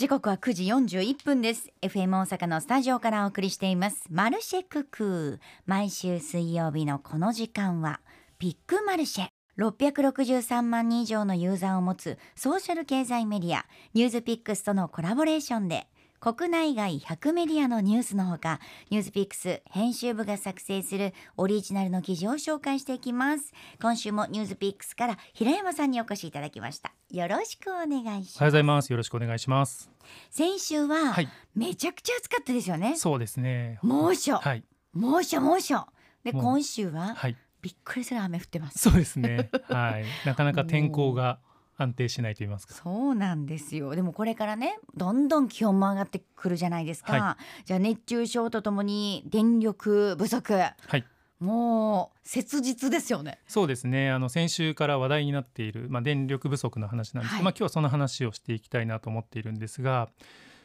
時刻は9時41分です。FM 大阪のスタジオからお送りしています。マルシェクク毎週水曜日のこの時間はビッグマルシェ。663万人以上のユーザーを持つソーシャル経済メディアニュースピックスとのコラボレーションで国内外100メディアのニュースのほかニュースピックス編集部が作成するオリジナルの記事を紹介していきます。今週もニュースピックスから平山さんにお越しいただきました。よろしくお願いします。おはようございます。よろしくお願いします。先週は、はい。めちゃくちゃ暑かったですよね。そうですね。猛暑、はい。猛暑猛暑。でもう今週ははい。びっくりする雨降ってます。そうですね。はい。なかなか天候が安定しないと言いますか。そうなんですよ。でもこれからねどんどん気温も上がってくるじゃないですか、はじゃあ熱中症とともに電力不足。はい。もう切実ですよね。そうですね。あの先週から話題になっているまあ電力不足の話なんですはい。まあ今日はその話をしていきたいなと思っているんですが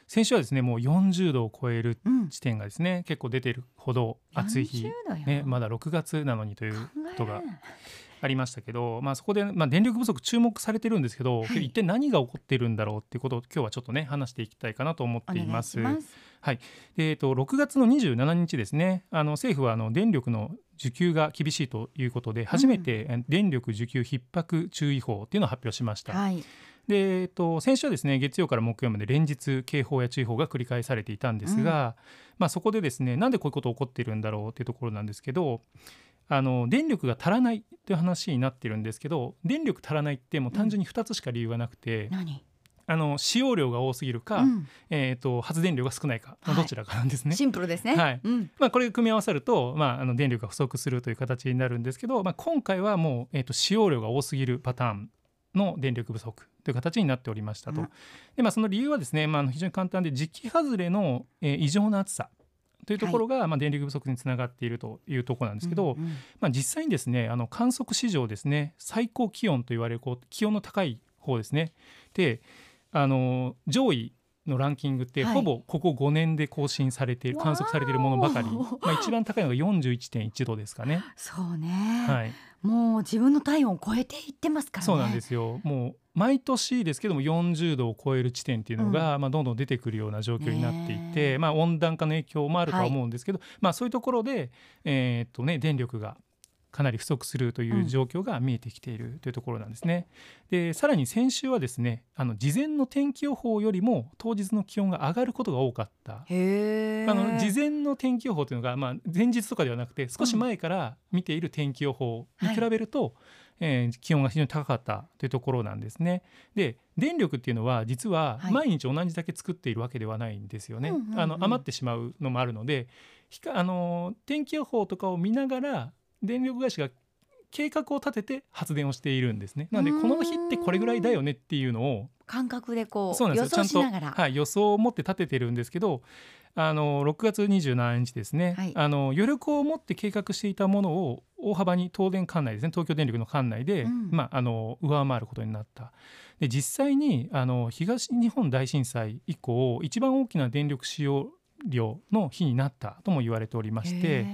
先週はですねもう40度を超えるうん。地点がですね結構出てるほど暑い日。40度よ。ねまだ6月なのにという考ことがありましたけど、まあ、そこで、まあ、電力不足注目されてるんですけど、はい。一体何が起こっているんだろうっていうことを今日はちょっとね話していきたいかなと思っています。します。でえー、と6月の27日ですねあの政府はあの電力の需給が厳しいということで初めてえ電力需給逼迫注意報っていうのを発表しました。はい。で、えー、と先週はですね月曜から木曜まで連日警報や注意報が繰り返されていたんですが、まあ、そこでですねなんでこういうこと起こっているんだろうっていうところなんですけどあの電力が足らないという話になってるんですけど電力足らないってもう単純に2つしか理由がなくて、何、あの使用量が多すぎるか、うん。えー、と発電量が少ないかのはい。どちらかなんですね。シンプルですね。はい。うん。まあ、これが組み合わさると、まあ、あの電力が不足するという形になるんですけど、まあ、今回はもう、えー、と使用量が多すぎるパターンの電力不足という形になっておりましたと。うん。でまあ、その理由はですね、まあ非常に簡単で時期外れの、えー異常な暑さというところが、まあ、電力不足につながっているというところなんですけど、うんうん。まあ、実際にですねあの観測史上ですね最高気温と言われるこう気温の高い方ですね。であの上位のランキングってはいほぼここ5年で更新されている、観測されているものばかり、まあ、一番高いのが41.1度ですかね。そうね、はい、もう自分の体温を超えていってますからね。そうなんですよ。もう毎年ですけども40度を超える地点っていうのが、まあ、どんどん出てくるような状況になっていねて、え。まあ、温暖化の影響もあるとは思うんですけど、まあ、そういうところで、えーっとね、電力がかなり不足するという状況が見えてきているというところなんですね。でさらに先週はですねあの事前の天気予報よりも当日の気温が上がることが多かった。あの事前の天気予報というのが、まあ、前日とかではなくて少し前から見ている天気予報に比べると、えー気温が非常に高かったというところなんですね。で電力っていうのは実ははい。毎日同じだけ作っているわけではないんですよね。うんうんうん。あの余ってしまうのもあるのでひかあの天気予報とかを見ながら電力会社が計画を立てて発電をしているんですね。なのでこの日ってこれぐらいだよねっていうのを感覚でこうそうなん予ですよ。ちゃんと想しながら、はい、予想を持って立ててるんですけどあの6月27日ですね、はい。あの余力を持って計画していたものを大幅に東電管内ですね。東京電力の管内で、うん。まあ、あの上回ることになった。で実際にあの東日本大震災以降一番大きな電力使用量の日になったとも言われておりまして。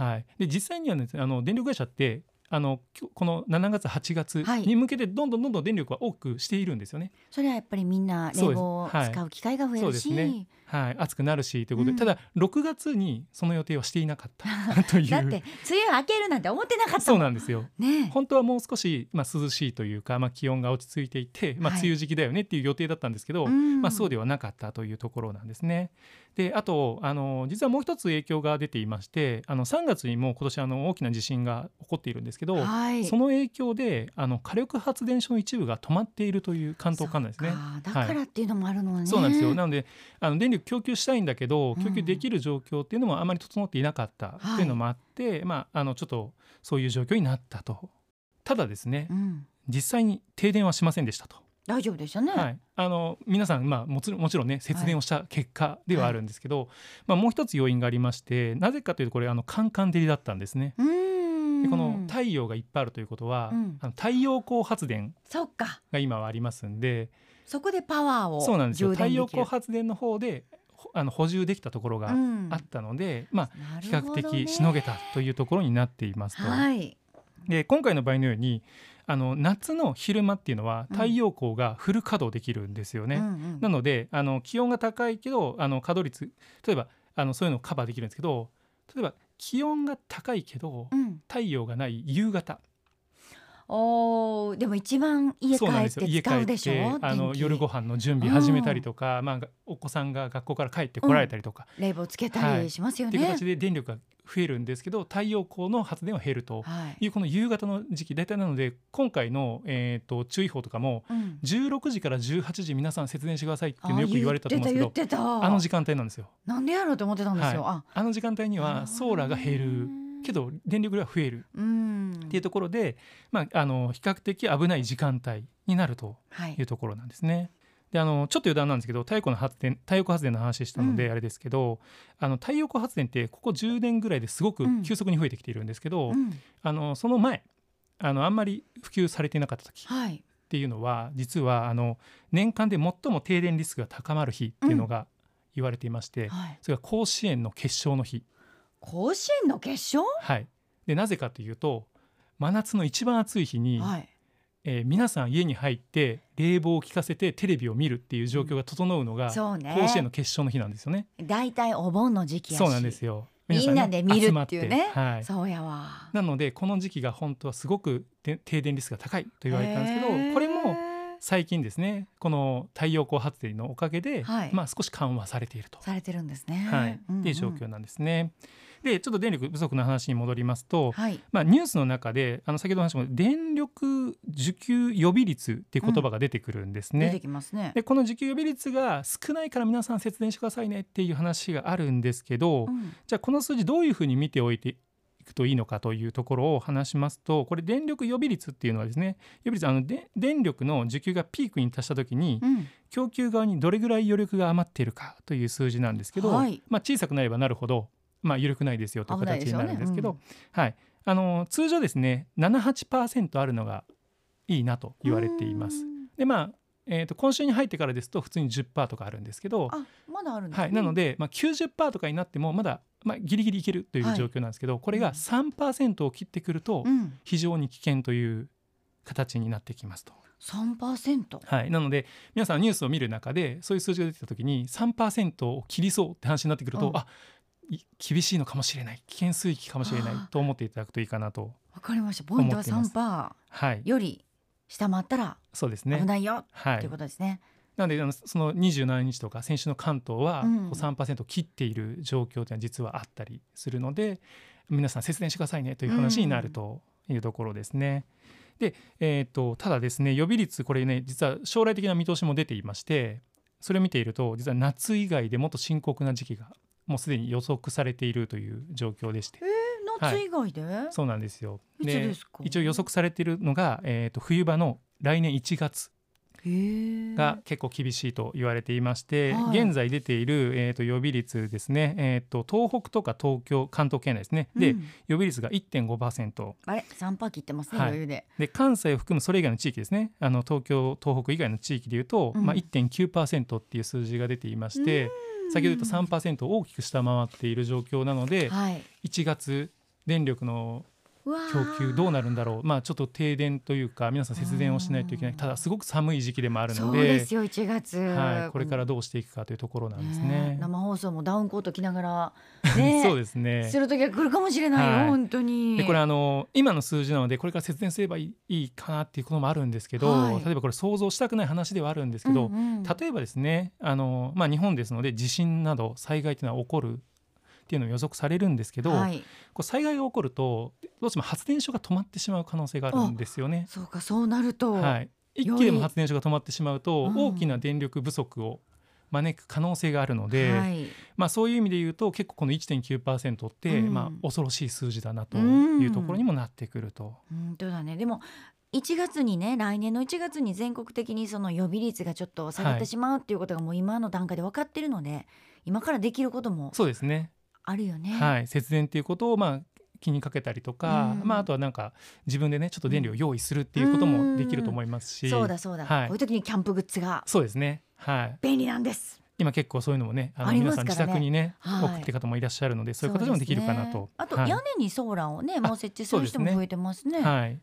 へはい、で実際には、ね、あの電力会社ってあのこの7月8月はい。に向けてどんどんどんどん電力は多くしているんですよね。ーそれはやっぱりみんな冷房をはい。使う機会が増えるし、ですねはい、暑くなるしということで、うん。ただ6月にその予定はしていなかった という。だって梅雨明けるなんて思ってなかったそうなんですよ。ね。本当はもう少し、まあ、涼しいというか、まあ、気温が落ち着いていて、まあ、はい。梅雨時期だよねっていう予定だったんですけど、うん。まあ、そうではなかったというところなんですね。であとあの実はもう一つ影響が出ていましてあの3月にも今年あの大きな地震が起こっているんですけど、はい。その影響であの火力発電所の一部が止まっているという関東管内ですね。そっか。だからっていうのもあるのね、そうなんですよ。なのであの電力供給したいんだけどうん。供給できる状況っていうのもあまり整っていなかったっていうのもあって、まあ、あのちょっとそういう状況になったと。ただですねうん、実際に停電はしませんでしたと、大丈夫でしたね、はい、あの皆さん、まあ、もちろんもちろんね節電をした結果ではあるんですけど、まあ、もう一つ要因がありましてなぜかというとこれあのカンカン照りだったんですね。うーんでこの太陽がいっぱいあるということは、うん。あの太陽光発電そっかが今はありますんで。そこでパワーをそうなんですよ。太陽光発電の方でほあの補充できたところがうん。あったので、まあな比較的しのげたというところになっていますと。はい。で今回の場合のようにあの夏の昼間っていうのはうん。太陽光がフル稼働できるんですよね。うんうん。なのであの気温が高いけどあの稼働率例えばあのそういうのをカバーできるんですけど例えば気温が高いけどうん。太陽がない夕方おーでも一番家帰そうなんですよ。って家帰っ使うでしょ？てあの夜ご飯の準備始めたりとか、まあ、お子さんが学校から帰ってこられたりとか、冷房つけたりはいしますよね。っていう形で電力が増えるんですけど太陽光の発電は減ると。はい。いうこの夕方の時期大体なので今回の、えー、と注意報とかもうん。16時から18時皆さん節電してくださいっていうのよく言われたと思うんですけどあの時間帯なんですよ。なんでやろうと思ってたんですよ。はあ。の時間帯にはソーラーが減るけど電力量は増えるうんっていうところで、まあ、あの比較的危ない時間帯になるとはいいうところなんですね。であのちょっと余談なんですけど太陽光の発電太陽光発電の話したのでうんあれですけど、あの太陽光発電ってここ10年ぐらいですごくうん急速に増えてきているんですけど、うんあのその前あのあんまり普及されていなかった時っはい。ていうのは実はあの年間で最も停電リスクが高まる日っていうのが言われていまして、はい。それが甲子園の決勝の日。甲子園の決勝？はい、でなぜかというと真夏の一番暑い日に、はい。えー皆さん家に入って冷房を効かせてテレビを見るっていう状況が整うのが、そうね。甲子園の決勝の日なんですよね。大体お盆の時期。そうなんですよ。みんなで見るっていうねはい。そうやわ。なのでこの時期が本当はすごくで停電リスクが高いと言われてたんですけどこれも最近ですねこの太陽光発電のおかげで、はいまあ少し緩和されていると。されてるんですね。はい、うんうんっていう状況なんですね。でちょっと電力不足の話に戻りますと、はい。まあ、ニュースの中であの先ほどの話も電力需給予備率っていう言葉が出てくるんですね。出てきますね。でこの需給予備率が少ないから皆さん節電してくださいねっていう話があるんですけど、うんじゃあこの数字どういうふうに見ておいていくといいのかというところを話しますとこれ電力予備率っていうのはですね予備率あので電力の需給がピークに達した時にうん。供給側にどれぐらい余力が余っているかという数字なんですけど、はいまあ、小さくなればなるほど、まあ、余力ないですよという形になるんですけどうんはい、あの通常ですね78%あるのがいいなと言われています。うんでまあえー、と今週に入ってからですと普通に10%とかあるんですけど、あ、まだあるんですね。はい、なので、まあ、90%とかになってもまだ、まあ、ギリギリいけるというはい状況なんですけど、これがうん3%を切ってくるとうん。非常に危険という形になってきますと。三パーセント？はい、なので皆さんニュースを見る中でそういう数字が出てきた時に3%を切りそうって話になってくると、うんあい厳しいのかもしれない危険水域かもしれないと思っていただくといいかなと。わかりました。ポイントは思っています三パはいーより下回ったらそうですね危ないよはいということですね。なのでその27日とか先週の関東はうんこう3%切っている状況というのは実はあったりするので皆さん節電してくださいねという話になるというところですね。で、えー、とただですね予備率これね実は将来的な見通しも出ていましてそれを見ていると実は夏以外でもっと深刻な時期がもうすでに予測されているという状況でして。夏以外で？そうなんですよ。いつですか？一応予測されているのが、えー、と冬場の来年1月。が結構厳しいと言われていまして、はい。現在出ている、えー、と予備率ですね、えー、と東北とか東京関東圏内ですね。で、うん。予備率が1.5%あれ？三パー切ってますねはい。余裕で。で関西を含むそれ以外の地域ですね。あの東京東北以外の地域でいうと、うん。まあ、1.9%っていう数字が出ていまして、先ほど言った3%を大きく下回っている状況なので、はい。1月電力の供ー給どうなるんだろう。まあちょっと停電というか皆さん節電をしないといけない。うん。ただすごく寒い時期でもあるのそうでですよ1月。はい、これからどうしていくかというところなんですね。ねえ。生放送もダウンコート着ながら ねそうですね。する時が来るかもしれないよ、はい。本当に。でこれあの今の数字なのでこれから節電すればいいいいかなっていうこともあるんですけど、はい。例えばこれ想像したくない話ではあるんですけど、うんうん。例えばですねあの、まあ、日本ですので地震など災害というのは起こるっていうのを予測されるんですけど、はい、こう災害が起こるとどうしても発電所が止まってしまう可能性があるんですよね。そうかそうなると、はい、一気でも発電所が止まってしまうと、うん。大きな電力不足を招く可能性があるので、はい。まあ、そういう意味で言うと結構この1.9%って、うん。まあ、恐ろしい数字だなというところにもなってくると。本当だね。でも1月にね来年の1月に全国的にその予備率がちょっと下がっはいてしまうっていうことがもう今の段階で分かってるので今からできることもそうですね、あるよね。はい、節電っていうことを、まあ、気にかけたりとか、うん。まあ、あとはなんか自分でねちょっと電力を用意するっていうこともできると思いますし、そうだそうだ、はい。こういう時にキャンプグッズがそうですね、はい、便利なんです。今結構そういうのもねあの皆さん自宅にねはい。送ってる方もいらっしゃるのでそういう形もできるかなと。ねあとはい。屋根にソーラーをね、もう設置する人も増えてますね。はい。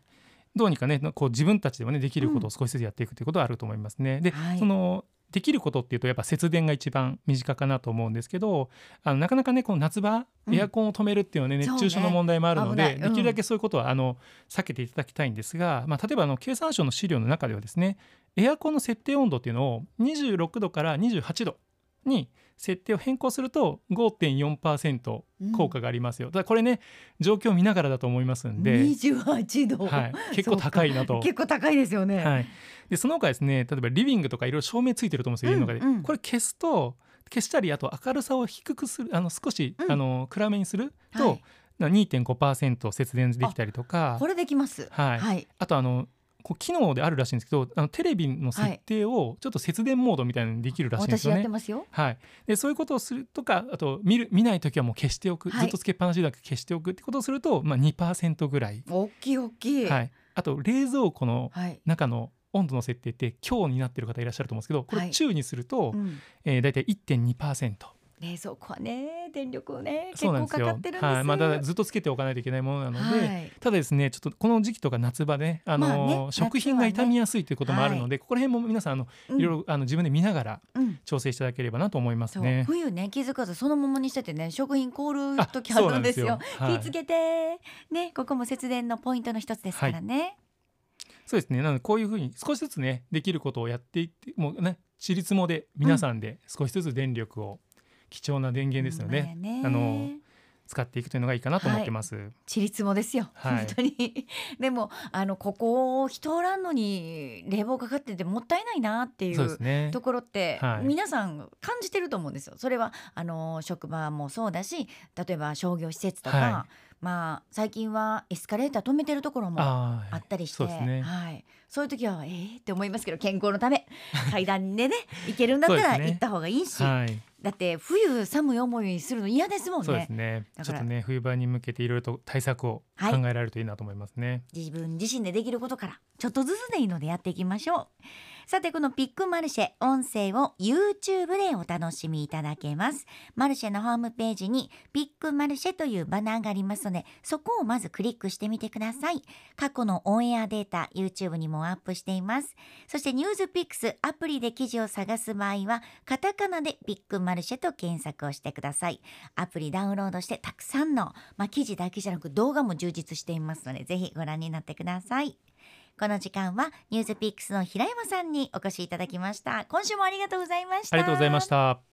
どうにかねこう自分たちでもねできることを少しずつやっていくということはあると思いますね。で、はい。そのできることっていうとやっぱ節電が一番身近かなと思うんですけどあのなかなかねこの夏場うん。エアコンを止めるっていうのはね、熱中症の問題もあるので、できるだけそういうことはあの避けていただきたいんですが、まあ、例えばあの経産省の資料の中ではですねエアコンの設定温度っていうのを26度から28度に設定を変更すると5.4%効果がありますよ、ただこれね状況を見ながらだと思いますんで、28度、はい、結構高いなと。結構高いですよね、はい、でその他ですね例えばリビングとかいろいろ照明ついてると思うんですよ家の中で、うん。うんこれ消すと消したりあと明るさを低くするあの少し、うん。あの暗めにすると、はい。な2.5%節電できたりとか。これできます。はい。はい、あとあのこう機能であるらしいんですけどあのテレビの設定をちょっと節電モードみたいなのにできるらしいんです私やっよね。てますよ。はい、でそういうことをするとかあと見る見ない時はもう消しておく、はい。ずっとつけっぱなしだけ消しておくってことをすると、まあ、2%ぐらい、大きい大きい。はい、あと冷蔵庫のはい、中の温度の設定って強になってる方いらっしゃると思うんですけどこはい。れ中にすると、うん。えー、大体1.2%冷蔵庫はね電力をね結構かかってるんです。よはい。まあ、だずっとつけておかないといけないものなので、はい。ただですねちょっとこの時期とか夏場ね,、あのまあね食品が傷みやすいということもあるので、ここら辺も皆さんあのうん。いろいろあの自分で見ながらうん。調整していただければなと思いますそうね。冬ね気づかずそのままにしててね食品凍るあ時あるんですよ。ですよ。はい。気ぃつけて。ねここも節電のポイントの一つですからね、そうですね。なのでこういうふうに少しずつねできることをやっていってもうねちりつもで皆さんで少しずつ電力を、貴重な電源ですよね。あの使っていくというのがいいかなと思ってます。ちりつもですよ、はい。本当に。でもあのここ人おらんのに冷房かかっててもったいないなっていそうね。ところって、はい。皆さん感じてると思うんですよ。それはあの職場もそうだし例えば商業施設とか、はまあ最近はエスカレーター止めてるところもあったりしてね。はい、そういう時はえー、って思いますけど健康のため 階段でね行けるんだったら行った方がいいし、はいだって冬寒い思いするの嫌ですもんね。そうですね。ちょっとね冬場に向けていろいろと対策を考はい。えられるといいなと思いますね。自分自身でできることからちょっとずつでいいのでやっていきましょうさてこのピックマルシェ音声を YouTube でお楽しみいただけます。マルシェのホームページにピックマルシェというバナーがありますのでそこをまずクリックしてみてください。過去のオンエアデータ YouTube にもアップしています。そしてニュースピックスアプリで記事を探す場合はカタカナでピックマルシェと検索をしてください。アプリダウンロードしてたくさんの、まあ、記事だけじゃなく動画も充実していますのでぜひご覧になってください。この時間はニュースピックスの平山さんにお越しいただきました今週もありがとうございましたありがとうございました。